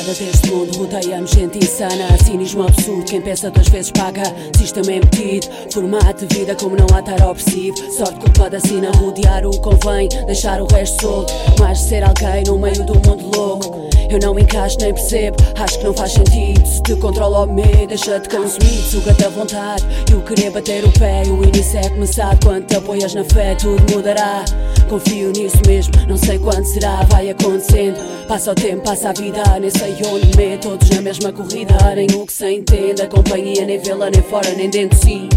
Estrada deste mundo rodeia-me gente insana Cinismo absurdo, quem pensa duas vezes paga Sistema embutido, formato de vida como não há estar opressivo Sorte culpada assim na rodear o convém Deixar o resto solto, mais de ser alguém no meio do mundo louco eu não encaixo nem percebo, acho que não faz sentido. Se te controla o medo, deixa-te consumir, suga-te a vontade. E o querer bater o pé, o início é começado. Quando te apoias na fé, tudo mudará. Confio nisso mesmo, não sei quando será, vai acontecendo. Passa o tempo, passa a vida, nem sei onde me Todos na mesma corrida, nem o que se entende. A companhia nem vê-la, nem fora, nem dentro, sim.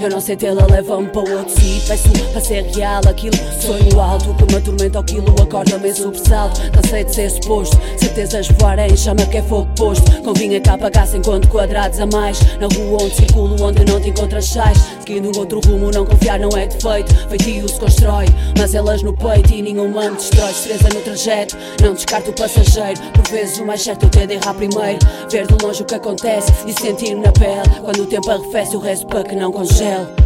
Eu não sei tê-la, leva-me para outro sítio. Peço para ser real aquilo, sonho alto que me atormenta ao quilo, acorda-me em sobressalto. Cansei de ser suposto, certezas voarem, chama que é fogo posto. Convinha cá pagasse enquanto quadrados a mais. Na rua onde circulo, onde não te encontras sais. Seguindo outro rumo, não confiar não é defeito. Feitio se constrói, mas elas no peito e nenhuma me destrói. Estreza no trajeto, não descarto o passageiro. Por vezes o mais certo é de errar primeiro. Ver de longe o que acontece e sentir na pele. Quando o tempo arrefece, o resto para que não congele.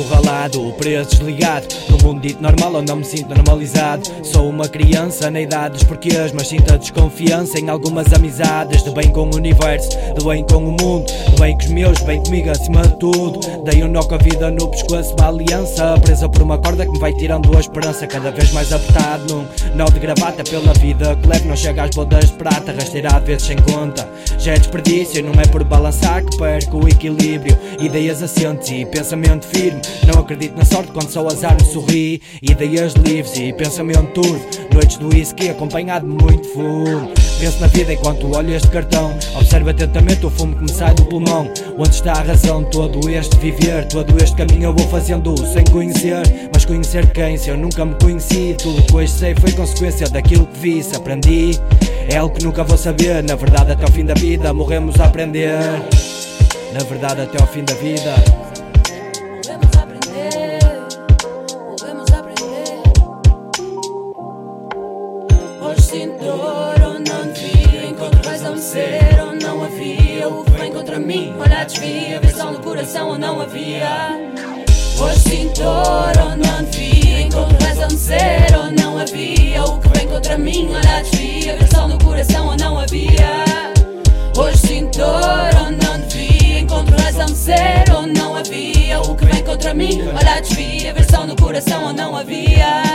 Encurralado, o preço desligado. No mundo dito normal onde não me sinto normalizado. Sou uma criança na idade dos porquês Mas sinto a desconfiança em algumas amizades. De bem com o universo, de bem com o mundo. De bem com os meus, bem comigo acima de tudo. Dei um nó com a vida no pescoço, uma aliança Presa por uma corda que me vai tirando a esperança. Cada vez mais apertado num nó de gravata Pela vida que levo. Não chega às bodas de prata Rasteirado vezes sem conta. Já é desperdício, não é por balançar que perco o equilíbrio. Ideias assentes e pensamento firme não acredito na sorte quando só azar me sorri Ideias livres e pensamento turvo Noites do whisky acompanhado muito fumo. Penso na vida enquanto olho este cartão. Observa atentamente o fumo que me sai do pulmão. Onde está a razão? Todo este viver Todo este caminho eu vou fazendo sem conhecer. Mas conhecer quem se eu nunca me conheci Tudo que hoje sei foi consequência daquilo que vi. Se aprendi é algo que nunca vou saber. Na verdade até ao fim da vida morremos a aprender. Na verdade até ao fim da vida Ser ou não havia. O que vem contra mim, olha desvia. Versão do coração ou não havia. Hoje sinto ou não devia Encontro razão de ser ou não havia. O que vem contra mim, olha desvia. Versão do coração ou não havia. Hoje sinto ou não devia Encontro razão de ser ou não havia. O que vem contra mim, olha desvia. Versão do coração ou não havia